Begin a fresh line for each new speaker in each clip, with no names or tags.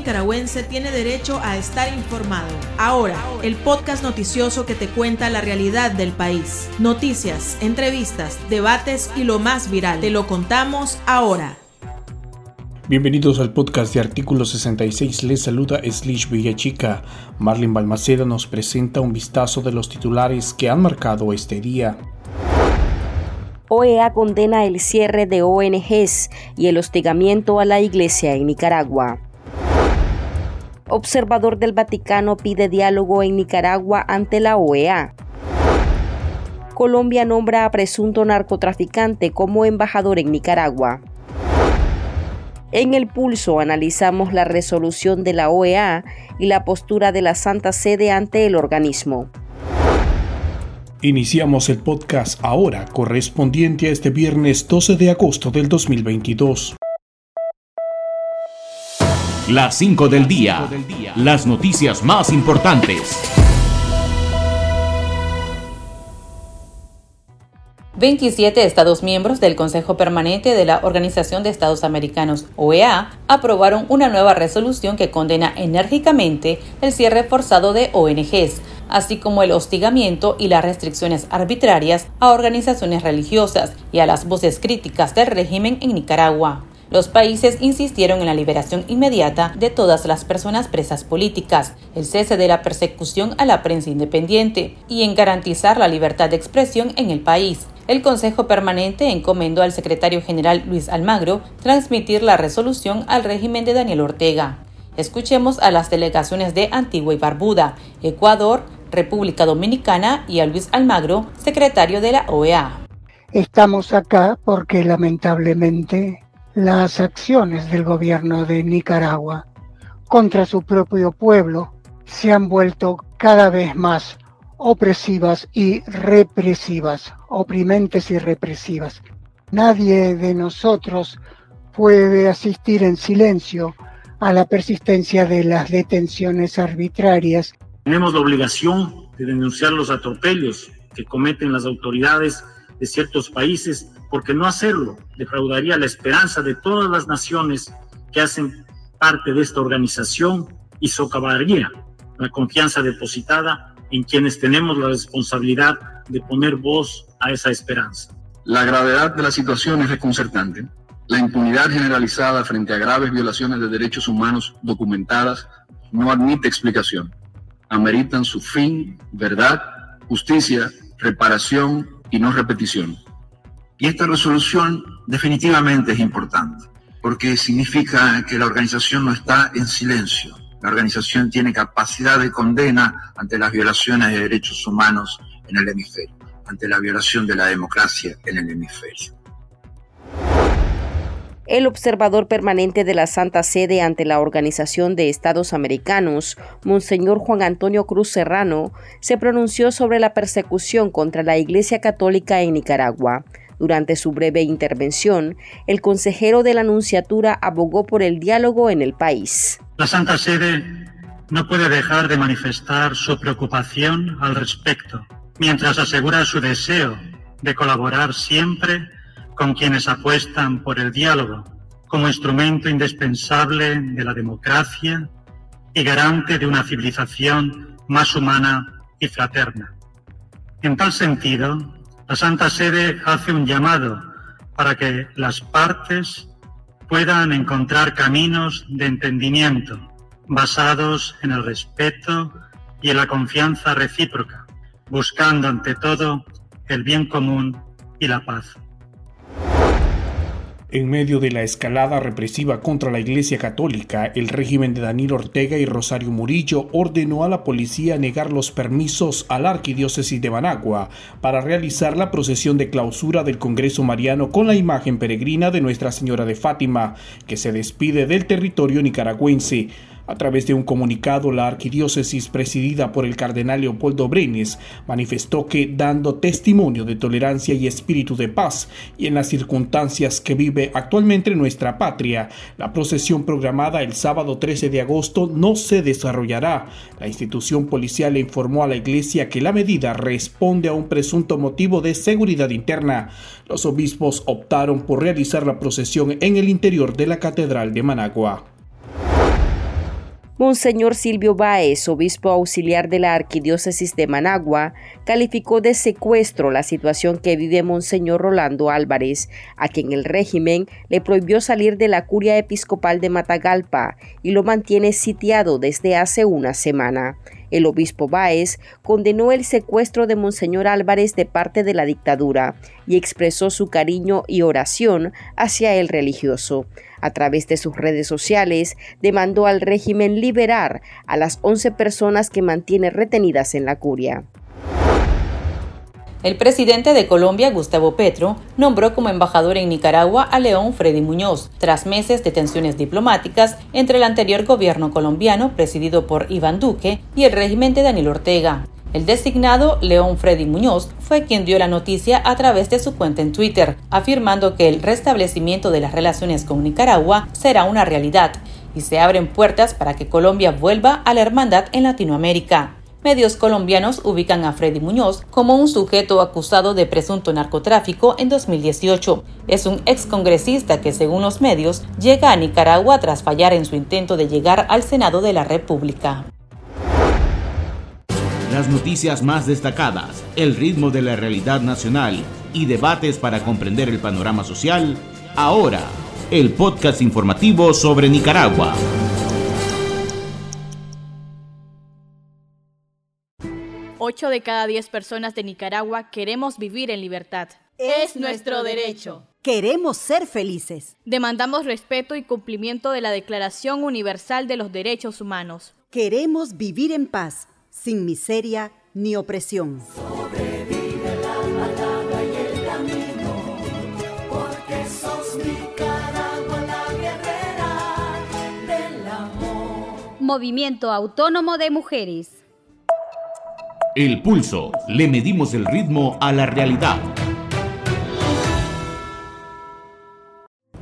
nicaragüense tiene derecho a estar informado. Ahora, el podcast noticioso que te cuenta la realidad del país. Noticias, entrevistas, debates y lo más viral. Te lo contamos ahora.
Bienvenidos al podcast de Artículo 66. Les saluda Slish Villachica. Marlene Balmaceda nos presenta un vistazo de los titulares que han marcado este día.
OEA condena el cierre de ONGs y el hostigamiento a la Iglesia en Nicaragua. Observador del Vaticano pide diálogo en Nicaragua ante la OEA. Colombia nombra a presunto narcotraficante como embajador en Nicaragua. En el pulso analizamos la resolución de la OEA y la postura de la Santa Sede ante el organismo.
Iniciamos el podcast ahora correspondiente a este viernes 12 de agosto del 2022.
Las 5 del día. Las noticias más importantes.
27 Estados miembros del Consejo Permanente de la Organización de Estados Americanos, OEA, aprobaron una nueva resolución que condena enérgicamente el cierre forzado de ONGs así como el hostigamiento y las restricciones arbitrarias a organizaciones religiosas y a las voces críticas del régimen en Nicaragua. Los países insistieron en la liberación inmediata de todas las personas presas políticas, el cese de la persecución a la prensa independiente y en garantizar la libertad de expresión en el país. El Consejo Permanente encomendó al secretario general Luis Almagro transmitir la resolución al régimen de Daniel Ortega. Escuchemos a las delegaciones de Antigua y Barbuda, Ecuador, República Dominicana y a Luis Almagro, secretario de la OEA.
Estamos acá porque lamentablemente las acciones del gobierno de Nicaragua contra su propio pueblo se han vuelto cada vez más opresivas y represivas, oprimentes y represivas. Nadie de nosotros puede asistir en silencio a la persistencia de las detenciones arbitrarias
tenemos la obligación de denunciar los atropellos que cometen las autoridades de ciertos países, porque no hacerlo defraudaría la esperanza de todas las naciones que hacen parte de esta organización y socavaría la confianza depositada en quienes tenemos la responsabilidad de poner voz a esa esperanza.
La gravedad de la situación es desconcertante. La impunidad generalizada frente a graves violaciones de derechos humanos documentadas no admite explicación ameritan su fin, verdad, justicia, reparación y no repetición. Y esta resolución definitivamente es importante, porque significa que la organización no está en silencio. La organización tiene capacidad de condena ante las violaciones de derechos humanos en el hemisferio, ante la violación de la democracia en el hemisferio
el observador permanente de la Santa Sede ante la Organización de Estados Americanos, Monseñor Juan Antonio Cruz Serrano, se pronunció sobre la persecución contra la Iglesia Católica en Nicaragua. Durante su breve intervención, el consejero de la Anunciatura abogó por el diálogo en el país.
La Santa Sede no puede dejar de manifestar su preocupación al respecto, mientras asegura su deseo de colaborar siempre con quienes apuestan por el diálogo como instrumento indispensable de la democracia y garante de una civilización más humana y fraterna. En tal sentido, la Santa Sede hace un llamado para que las partes puedan encontrar caminos de entendimiento basados en el respeto y en la confianza recíproca, buscando ante todo el bien común y la paz.
En medio de la escalada represiva contra la Iglesia Católica, el régimen de Daniel Ortega y Rosario Murillo ordenó a la policía negar los permisos a la Arquidiócesis de Managua para realizar la procesión de clausura del Congreso Mariano con la imagen peregrina de Nuestra Señora de Fátima, que se despide del territorio nicaragüense. A través de un comunicado, la arquidiócesis presidida por el cardenal Leopoldo Brenes manifestó que, dando testimonio de tolerancia y espíritu de paz, y en las circunstancias que vive actualmente nuestra patria, la procesión programada el sábado 13 de agosto no se desarrollará. La institución policial informó a la iglesia que la medida responde a un presunto motivo de seguridad interna. Los obispos optaron por realizar la procesión en el interior de la Catedral de Managua.
Monseñor Silvio Báez, obispo auxiliar de la Arquidiócesis de Managua, calificó de secuestro la situación que vive Monseñor Rolando Álvarez, a quien el régimen le prohibió salir de la curia episcopal de Matagalpa y lo mantiene sitiado desde hace una semana. El obispo Báez condenó el secuestro de Monseñor Álvarez de parte de la dictadura y expresó su cariño y oración hacia el religioso. A través de sus redes sociales, demandó al régimen liberar a las 11 personas que mantiene retenidas en la curia.
El presidente de Colombia, Gustavo Petro, nombró como embajador en Nicaragua a León Freddy Muñoz, tras meses de tensiones diplomáticas entre el anterior gobierno colombiano, presidido por Iván Duque, y el régimen de Daniel Ortega. El designado León Freddy Muñoz fue quien dio la noticia a través de su cuenta en Twitter, afirmando que el restablecimiento de las relaciones con Nicaragua será una realidad y se abren puertas para que Colombia vuelva a la hermandad en Latinoamérica. Medios colombianos ubican a Freddy Muñoz como un sujeto acusado de presunto narcotráfico en 2018. Es un excongresista que, según los medios, llega a Nicaragua tras fallar en su intento de llegar al Senado de la República.
Las noticias más destacadas, el ritmo de la realidad nacional y debates para comprender el panorama social, ahora, el podcast informativo sobre Nicaragua.
8 de cada 10 personas de Nicaragua queremos vivir en libertad.
Es nuestro derecho.
Queremos ser felices.
Demandamos respeto y cumplimiento de la Declaración Universal de los Derechos Humanos.
Queremos vivir en paz, sin miseria ni opresión.
Sobrevive la palabra y el camino, porque sos Nicaragua la guerrera del amor.
Movimiento Autónomo de Mujeres.
El pulso. Le medimos el ritmo a la realidad.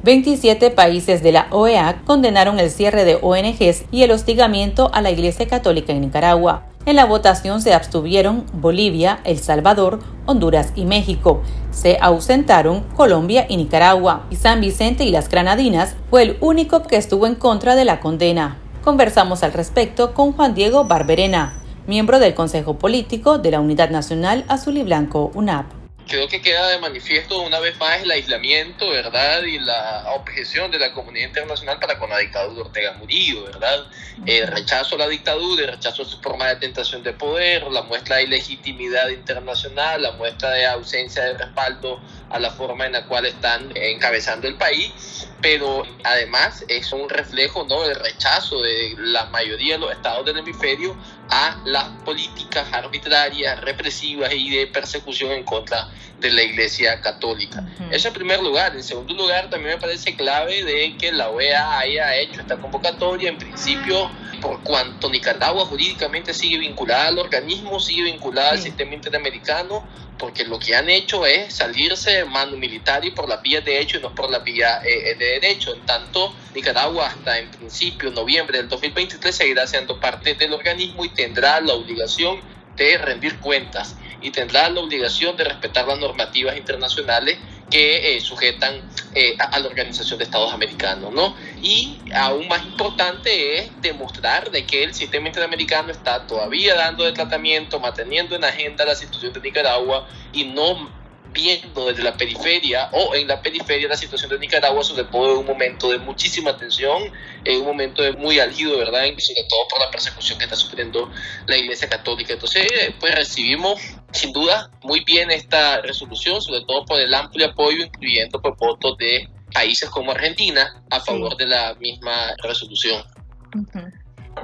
27 países de la OEA condenaron el cierre de ONGs y el hostigamiento a la Iglesia Católica en Nicaragua. En la votación se abstuvieron Bolivia, El Salvador, Honduras y México. Se ausentaron Colombia y Nicaragua. Y San Vicente y las Granadinas fue el único que estuvo en contra de la condena. Conversamos al respecto con Juan Diego Barberena, miembro del Consejo Político de la Unidad Nacional Azul y Blanco, UNAP
creo que queda de manifiesto una vez más el aislamiento, ¿verdad? Y la objeción de la comunidad internacional para con la dictadura de Ortega Murillo, ¿verdad? El rechazo a la dictadura, el rechazo a su forma de tentación de poder, la muestra de ilegitimidad internacional, la muestra de ausencia de respaldo a la forma en la cual están encabezando el país, pero además es un reflejo ¿no? del rechazo de la mayoría de los estados del hemisferio a las políticas arbitrarias, represivas y de persecución en contra de la Iglesia Católica. Eso en primer lugar. En segundo lugar, también me parece clave de que la OEA haya hecho esta convocatoria, en principio, por cuanto Nicaragua jurídicamente sigue vinculada al organismo, sigue vinculada al sistema interamericano, porque lo que han hecho es salirse de mano militar y por la vía de hecho y no por la vía eh, de derecho. En tanto, Nicaragua hasta en principio, noviembre del 2023, seguirá siendo parte del organismo y tendrá la obligación de rendir cuentas y tendrá la obligación de respetar las normativas internacionales que eh, sujetan eh, a, la Organización de Estados Americanos, ¿no? Y aún más importante es demostrar de que el sistema interamericano está todavía dando de tratamiento, manteniendo en agenda la situación de Nicaragua y no viendo desde la periferia o en la periferia la situación de Nicaragua, sobre todo en un momento de muchísima tensión, en un momento de muy álgido, ¿verdad? Sobre todo por la persecución que está sufriendo la Iglesia Católica. Entonces, pues recibimos sin duda muy bien esta resolución, sobre todo por el amplio apoyo, incluyendo por votos de países como Argentina a favor de la misma resolución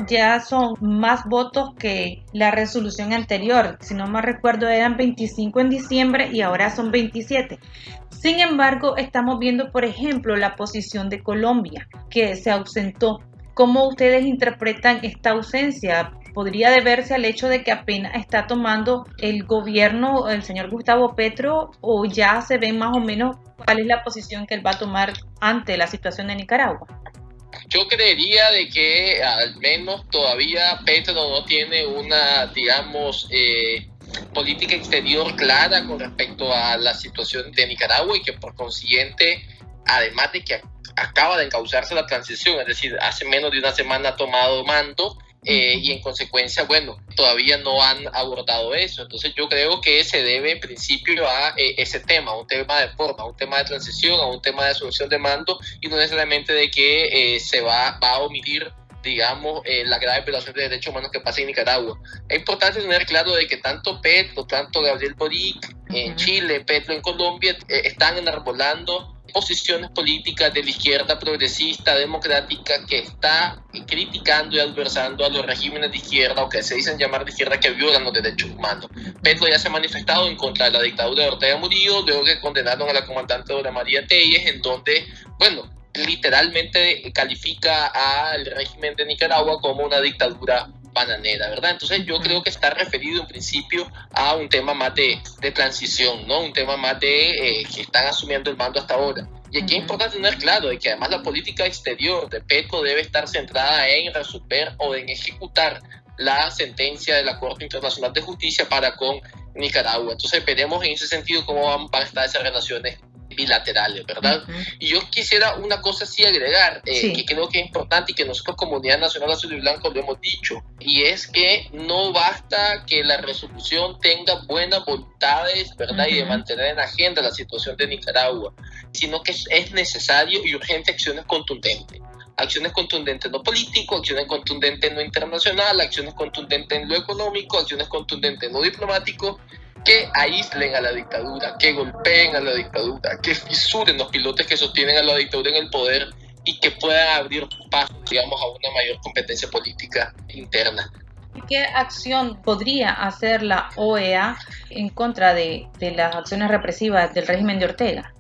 ya son más votos que la resolución anterior. Si no me recuerdo, eran 25 en diciembre y ahora son 27. Sin embargo, estamos viendo, por ejemplo, la posición de Colombia, que se ausentó. ¿Cómo ustedes interpretan esta ausencia? ¿Podría deberse al hecho de que apenas está tomando el gobierno el señor Gustavo Petro o ya se ve más o menos cuál es la posición que él va a tomar ante la situación de Nicaragua?
Yo creería de que al menos todavía Petro no tiene una, digamos, eh, política exterior clara con respecto a la situación de Nicaragua y que por consiguiente, además de que acaba de encauzarse la transición, es decir, hace menos de una semana ha tomado mando eh, y en consecuencia, bueno, todavía no han abordado eso. Entonces yo creo que se debe en principio a eh, ese tema, a un tema de forma, a un tema de transición, a un tema de asunción de mando y no necesariamente de que eh, se va, va a omitir digamos, la grave violación de derechos humanos que pasa en Nicaragua. Es importante tener claro de que tanto Petro, tanto Gabriel Boric en Chile, Petro en Colombia, están enarbolando posiciones políticas de la izquierda progresista, democrática, que está criticando y adversando a los regímenes de izquierda o que se dicen llamar de izquierda que violan los derechos humanos. Petro ya se ha manifestado en contra de la dictadura de Ortega Murillo, luego que condenaron a la comandante Dora María Telles, en donde, bueno, literalmente califica al régimen de Nicaragua como una dictadura bananera, ¿verdad? Entonces yo creo que está referido en principio a un tema más de, de transición, ¿no? Un tema más de eh, que están asumiendo el mando hasta ahora. Y aquí es importante tener claro de que además la política exterior de Petro debe estar centrada en resolver o en ejecutar la sentencia de la Corte Internacional de Justicia para con Nicaragua. Entonces veremos en ese sentido cómo van a estar esas relaciones bilaterales, ¿verdad? Y yo quisiera una cosa así agregar, eh, que creo que es importante y que nosotros, Comunidad Nacional Azul y Blanco, lo hemos dicho, y es que no basta que la resolución tenga buenas voluntades, ¿verdad? Y de mantener en agenda la situación de Nicaragua, sino que es necesario y urgente acciones contundentes acciones contundentes en lo político, acciones contundentes en lo internacional, acciones contundentes en lo económico, acciones contundentes en lo diplomático que aíslen a la dictadura, que golpeen a la dictadura, que fisuren los pilotes que sostienen a la dictadura en el poder y que puedan abrir paso, digamos, a una mayor competencia política interna.
¿Qué acción podría hacer la OEA en contra de, de las acciones represivas del régimen de Ortega?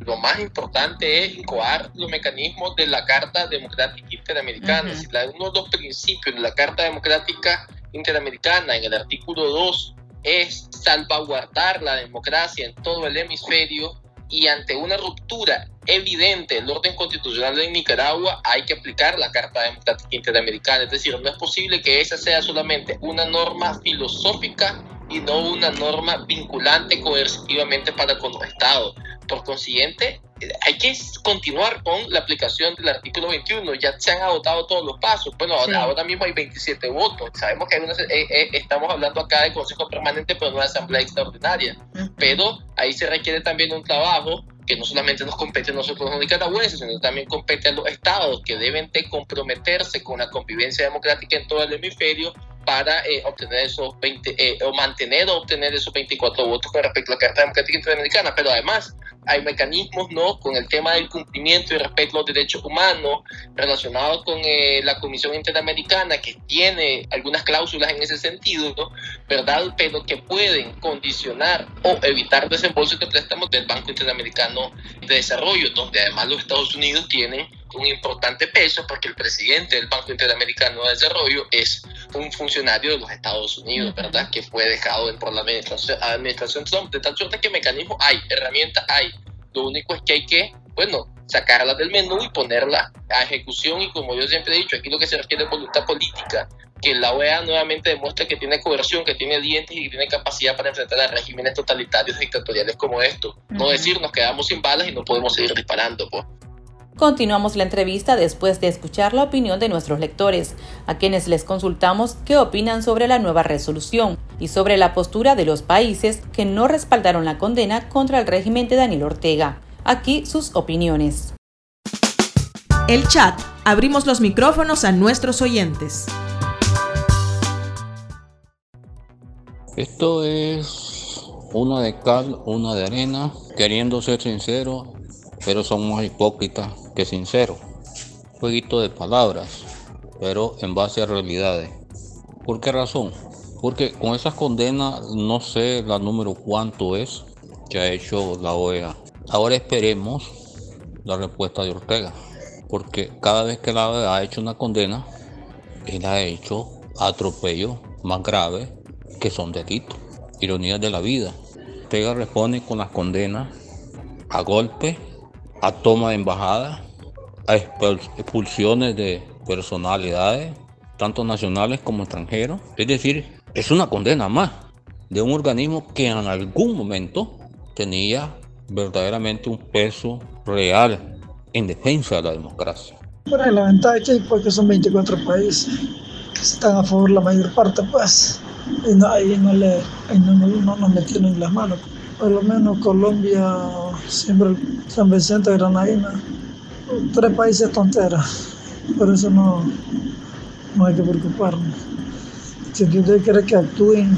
Lo más importante es incoar los mecanismos de la Carta Democrática Interamericana. uno de los principios de la Carta Democrática Interamericana, en el artículo 2, es salvaguardar la democracia en todo el hemisferio y ante una ruptura evidente del orden constitucional de Nicaragua hay que aplicar la Carta Democrática Interamericana. Es decir, no es posible que esa sea solamente una norma filosófica y no una norma vinculante coercitivamente para con los estados. Por consiguiente, hay que continuar con la aplicación del artículo 21. Ya se han agotado todos los pasos. Bueno, ahora, mismo hay 27 votos. Sabemos que hay eh, eh, estamos hablando acá de Consejo Permanente, pero no de Asamblea Extraordinaria. Pero ahí se requiere también un trabajo que no solamente nos compete a nosotros los nicaragüenses, sino también compete a los estados que deben de comprometerse con la convivencia democrática en todo el hemisferio para eh, obtener esos 20, o mantener o obtener esos 24 votos con respecto a la Carta Democrática Interamericana. Pero además, hay mecanismos ¿no? con el tema del cumplimiento y respeto a los derechos humanos relacionados con eh, la Comisión Interamericana que tiene algunas cláusulas en ese sentido, ¿verdad? Pero que pueden condicionar o evitar desembolsos de préstamos del Banco Interamericano de Desarrollo, donde además los Estados Unidos tienen un importante peso porque el presidente del Banco Interamericano de Desarrollo es un funcionario de los Estados Unidos, ¿verdad? Que fue dejado por la administración, administración Trump. De tal suerte que mecanismos hay, herramientas hay. Lo único es que hay que, bueno, sacarlas del menú y ponerla a ejecución. Y como yo siempre he dicho, aquí lo que se requiere es voluntad política. Que la OEA nuevamente demuestre que tiene coerción, que tiene dientes y que tiene capacidad para enfrentar a regímenes totalitarios dictatoriales como estos. No decir nos quedamos sin balas y no podemos seguir disparando. Pues.
Continuamos la entrevista después de escuchar la opinión de nuestros lectores, a quienes les consultamos qué opinan sobre la nueva resolución y sobre la postura de los países que no respaldaron la condena contra el régimen de Daniel Ortega. Aquí sus opiniones.
El chat. Abrimos los micrófonos a nuestros oyentes.
Esto es una de cal, una de arena, queriendo ser sincero, pero son más hipócritas que sinceros. Jueguito de palabras, pero en base a realidades. ¿Por qué razón? Porque con esas condenas no sé la número cuánto es que ha hecho la OEA. Ahora esperemos la respuesta de Ortega, porque cada vez que la OEA ha hecho una condena, él ha hecho atropellos más graves que son delitos, ironías de la vida. Ortega responde con las condenas a golpes a toma de embajada, a expulsiones de personalidades, tanto nacionales como extranjeros. Es decir, es una condena más de un organismo que en algún momento tenía verdaderamente un peso real en defensa de la democracia.
Bueno, la ventaja aquí porque son 24 países que están a favor la mayor parte, pues, y no, ahí no, le, ahí no, no, no nos metieron las manos. Por lo menos Colombia, siempre San Vicente, Granadina, tres países tonteras. Por eso no, no hay que preocuparnos. Si usted quiere que actúen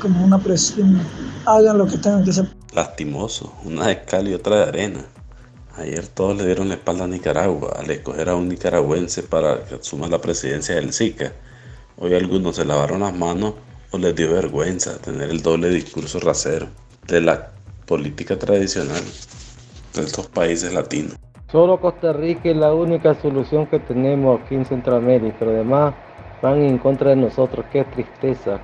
como una presión, hagan lo que tengan que hacer.
Lastimoso, una de cal y otra de arena. Ayer todos le dieron la espalda a Nicaragua al escoger a un nicaragüense para que asuma la presidencia del SICA. Hoy algunos se lavaron las manos o les dio vergüenza tener el doble discurso rasero de la política tradicional de estos países latinos.
Solo Costa Rica es la única solución que tenemos aquí en Centroamérica. Pero además van en contra de nosotros. Qué tristeza.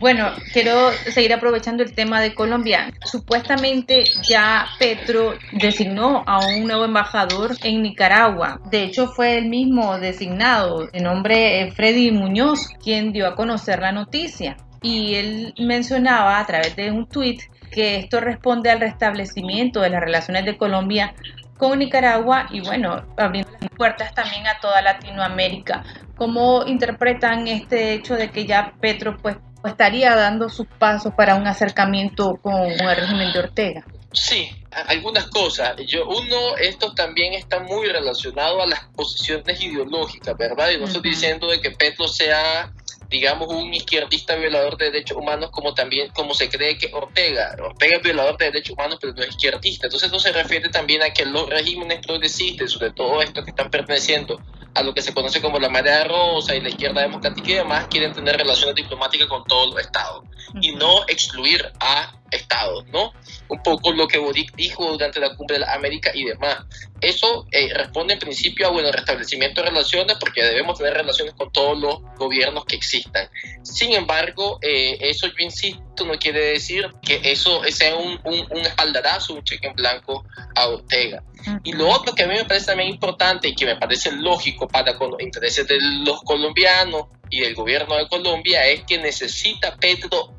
Bueno, quiero seguir aprovechando el tema de Colombia. Supuestamente ya Petro designó a un nuevo embajador en Nicaragua. De hecho, fue el mismo designado, de nombre Freddy Muñoz, quien dio a conocer la noticia. Y él mencionaba a través de un tuit que esto responde al restablecimiento de las relaciones de Colombia con Nicaragua y bueno, abriendo las puertas también a toda Latinoamérica. ¿Cómo interpretan este hecho de que ya Petro pues estaría dando sus pasos para un acercamiento con, el régimen de Ortega?
Sí, algunas cosas. Yo, uno, esto también está muy relacionado a las posiciones ideológicas, ¿verdad? Y no estoy diciendo de que Petro sea digamos, un izquierdista violador de derechos humanos como también, como se cree que Ortega. Ortega es violador de derechos humanos, pero no es izquierdista. Entonces eso se refiere también a que los regímenes progresistas, sobre todo estos que están perteneciendo a lo que se conoce como la marea rosa y la izquierda democrática y demás, quieren tener relaciones diplomáticas con todos los estados y no excluir a estados, ¿no? Un poco lo que Boric dijo durante la cumbre de la América y demás. Eso eh, responde en principio a bueno, restablecimiento de relaciones porque debemos tener relaciones con todos los gobiernos que existan. Sin embargo, eh, eso yo insisto, no quiere decir que eso sea un, un, un espaldarazo, un cheque en blanco a Ortega. Y lo otro que a mí me parece también importante y que me parece lógico para con los intereses de los colombianos y del gobierno de Colombia es que necesita Petro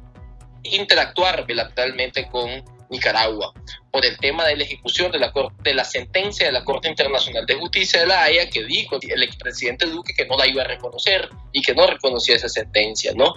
interactuar bilateralmente con Nicaragua por el tema de la ejecución de la, sentencia de la Corte Internacional de Justicia de la Haya que dijo el expresidente Duque que no la iba a reconocer y que no reconocía esa sentencia, ¿no?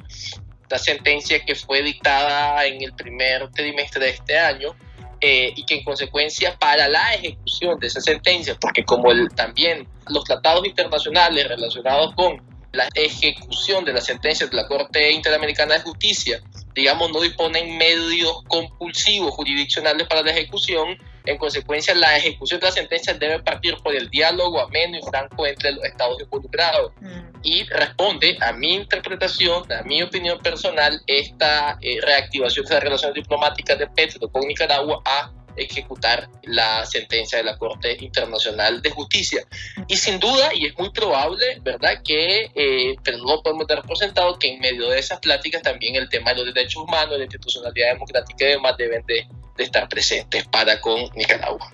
La sentencia que fue dictada en el primer trimestre de este año eh, y que en consecuencia para la ejecución de esa sentencia, porque como también los tratados internacionales relacionados con la ejecución de las sentencias de la Corte Interamericana de Justicia digamos, no disponen medios compulsivos jurisdiccionales para la ejecución. En consecuencia, la ejecución de la sentencia debe partir por el diálogo ameno y franco entre los estados involucrados. Mm. Y responde a mi interpretación, a mi opinión personal, esta eh, reactivación de las relaciones diplomáticas de Petro con Nicaragua a ejecutar la sentencia de la Corte Internacional de Justicia. Y sin duda, y es muy probable, ¿verdad? Que, eh, pero no podemos dar por sentado que en medio de esas pláticas también el tema de los derechos humanos, la institucionalidad democrática y demás deben de, de estar presentes para con Nicaragua.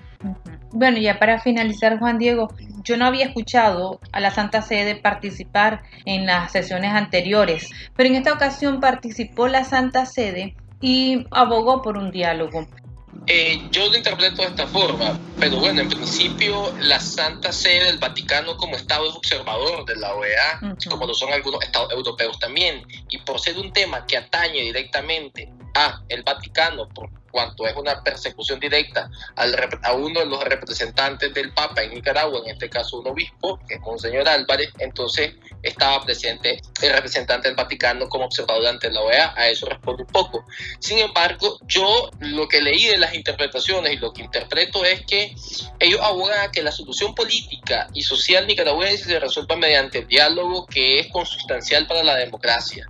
Bueno, ya para finalizar, Juan Diego, yo no había escuchado a la Santa Sede participar en las sesiones anteriores, pero en esta ocasión participó la Santa Sede y abogó por un diálogo.
Eh, yo lo interpreto de esta forma, pero bueno, en principio la Santa Sede del Vaticano como Estado es observador de la OEA, como lo son algunos estados europeos también, y por ser un tema que atañe directamente a el Vaticano, por cuanto es una persecución directa al, a uno de los representantes del Papa en Nicaragua, en este caso un obispo, que es Monseñor Álvarez, entonces estaba presente el representante del Vaticano como observador ante la OEA, a eso responde un poco. Sin embargo, yo lo que leí de las interpretaciones y lo que interpreto es que ellos abogan a que la solución política y social nicaragüense se resuelva mediante el diálogo que es consustancial para la democracia.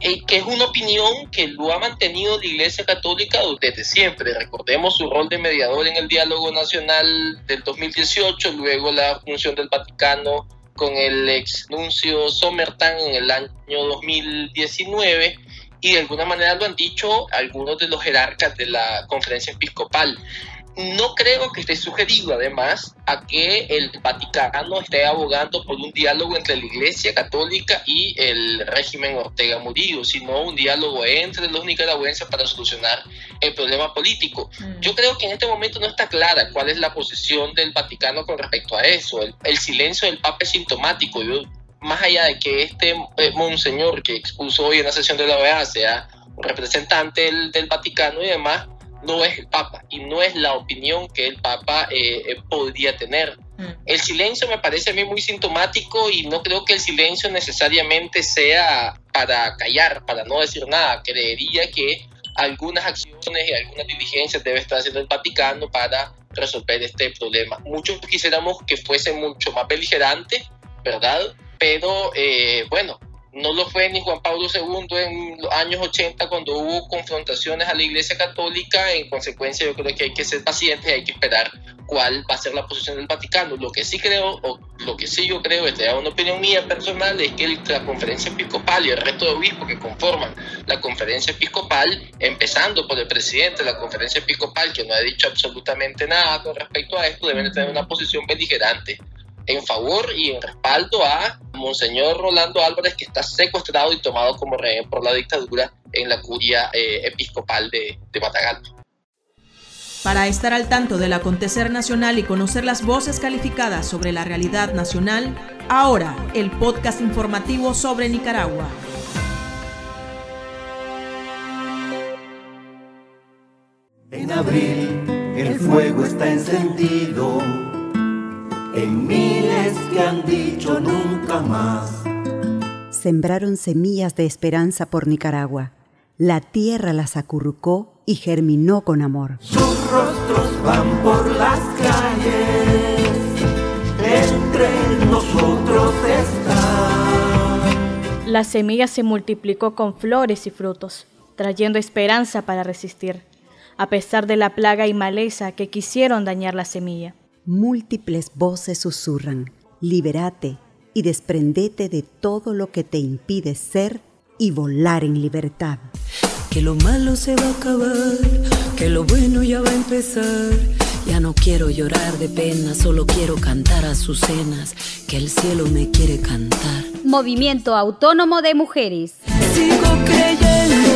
Que es una opinión que lo ha mantenido la Iglesia Católica desde siempre. Recordemos su rol de mediador en el diálogo nacional del 2018, luego la función del Vaticano con el ex nuncio Somertan en el año 2019 y de alguna manera lo han dicho algunos de los jerarcas de la conferencia episcopal. No creo que esté sugerido además a que el Vaticano esté abogando por un diálogo entre la Iglesia Católica y el régimen Ortega Murillo, sino un diálogo entre los nicaragüenses para solucionar el problema político. Mm. Yo creo que en este momento no está clara cuál es la posición del Vaticano con respecto a eso. El, silencio del Papa es sintomático. Yo, más allá de que este eh, monseñor que expuso hoy en la sesión de la OEA sea un representante del, del Vaticano y demás, no es el Papa y no es la opinión que el Papa eh, eh, podría tener. Mm. El silencio me parece a mí muy sintomático y no creo que el silencio necesariamente sea para callar, para no decir nada. Creería que algunas acciones y algunas diligencias debe estar haciendo el Vaticano para resolver este problema. Muchos quisiéramos que fuese mucho más beligerante, ¿verdad? Pero eh, bueno, no lo fue ni Juan Pablo II en los años 80 cuando hubo confrontaciones a la Iglesia Católica. En consecuencia, yo creo que hay que ser pacientes hay que esperar cuál va a ser la posición del Vaticano. Lo que sí creo, o lo que sí yo creo, es una opinión mía personal, es que la conferencia episcopal y el resto de obispos que conforman la conferencia episcopal, empezando por el presidente de la conferencia episcopal, que no ha dicho absolutamente nada con respecto a esto, deben tener una posición beligerante en favor y en respaldo a Monseñor Rolando Álvarez, que está secuestrado y tomado como rehén por la dictadura en la curia eh, episcopal de, de Matagalpa.
Para estar al tanto del acontecer nacional y conocer las voces calificadas sobre la realidad nacional, ahora el podcast informativo sobre Nicaragua.
En abril el fuego está encendido en miles que han dicho nunca más.
Sembraron semillas de esperanza por Nicaragua. La tierra las acurrucó y germinó con amor.
Sus rostros van por las calles, entre nosotros están.
La semilla se multiplicó con flores y frutos, trayendo esperanza para resistir, a pesar de la plaga y maleza que quisieron dañar la semilla
múltiples voces susurran, libérate y desprendete de todo lo que te impide ser y volar en libertad.
Que lo malo se va a acabar, que lo bueno ya va a empezar. Ya no quiero llorar de pena, solo quiero cantar a sus cenas, que el cielo me quiere cantar.
Movimiento Autónomo de Mujeres.
Sigo creyendo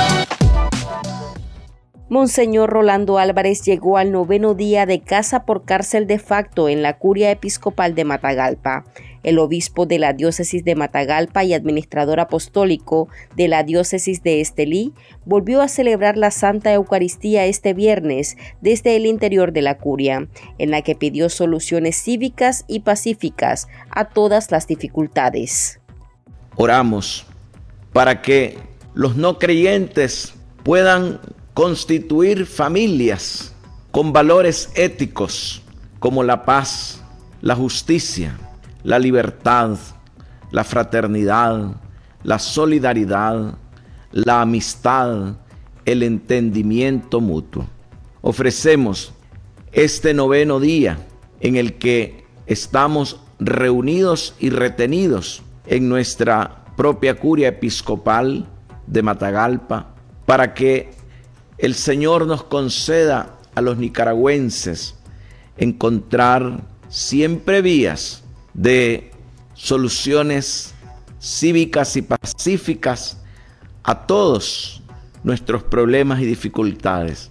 Monseñor Rolando Álvarez llegó al noveno día de casa por cárcel de facto en la curia episcopal de Matagalpa. El obispo de la diócesis de Matagalpa y administrador apostólico de la diócesis de Estelí volvió a celebrar la Santa Eucaristía este viernes desde el interior de la curia, en la que pidió soluciones cívicas y pacíficas a todas las dificultades.
Oramos para que los no creyentes puedan constituir familias con valores éticos como la paz, la justicia, la libertad, la fraternidad, la solidaridad, la amistad, el entendimiento mutuo. Ofrecemos este noveno día en el que estamos reunidos y retenidos en nuestra propia curia episcopal de Matagalpa para que el Señor nos conceda a los nicaragüenses encontrar siempre vías de soluciones cívicas y pacíficas a todos nuestros problemas y dificultades.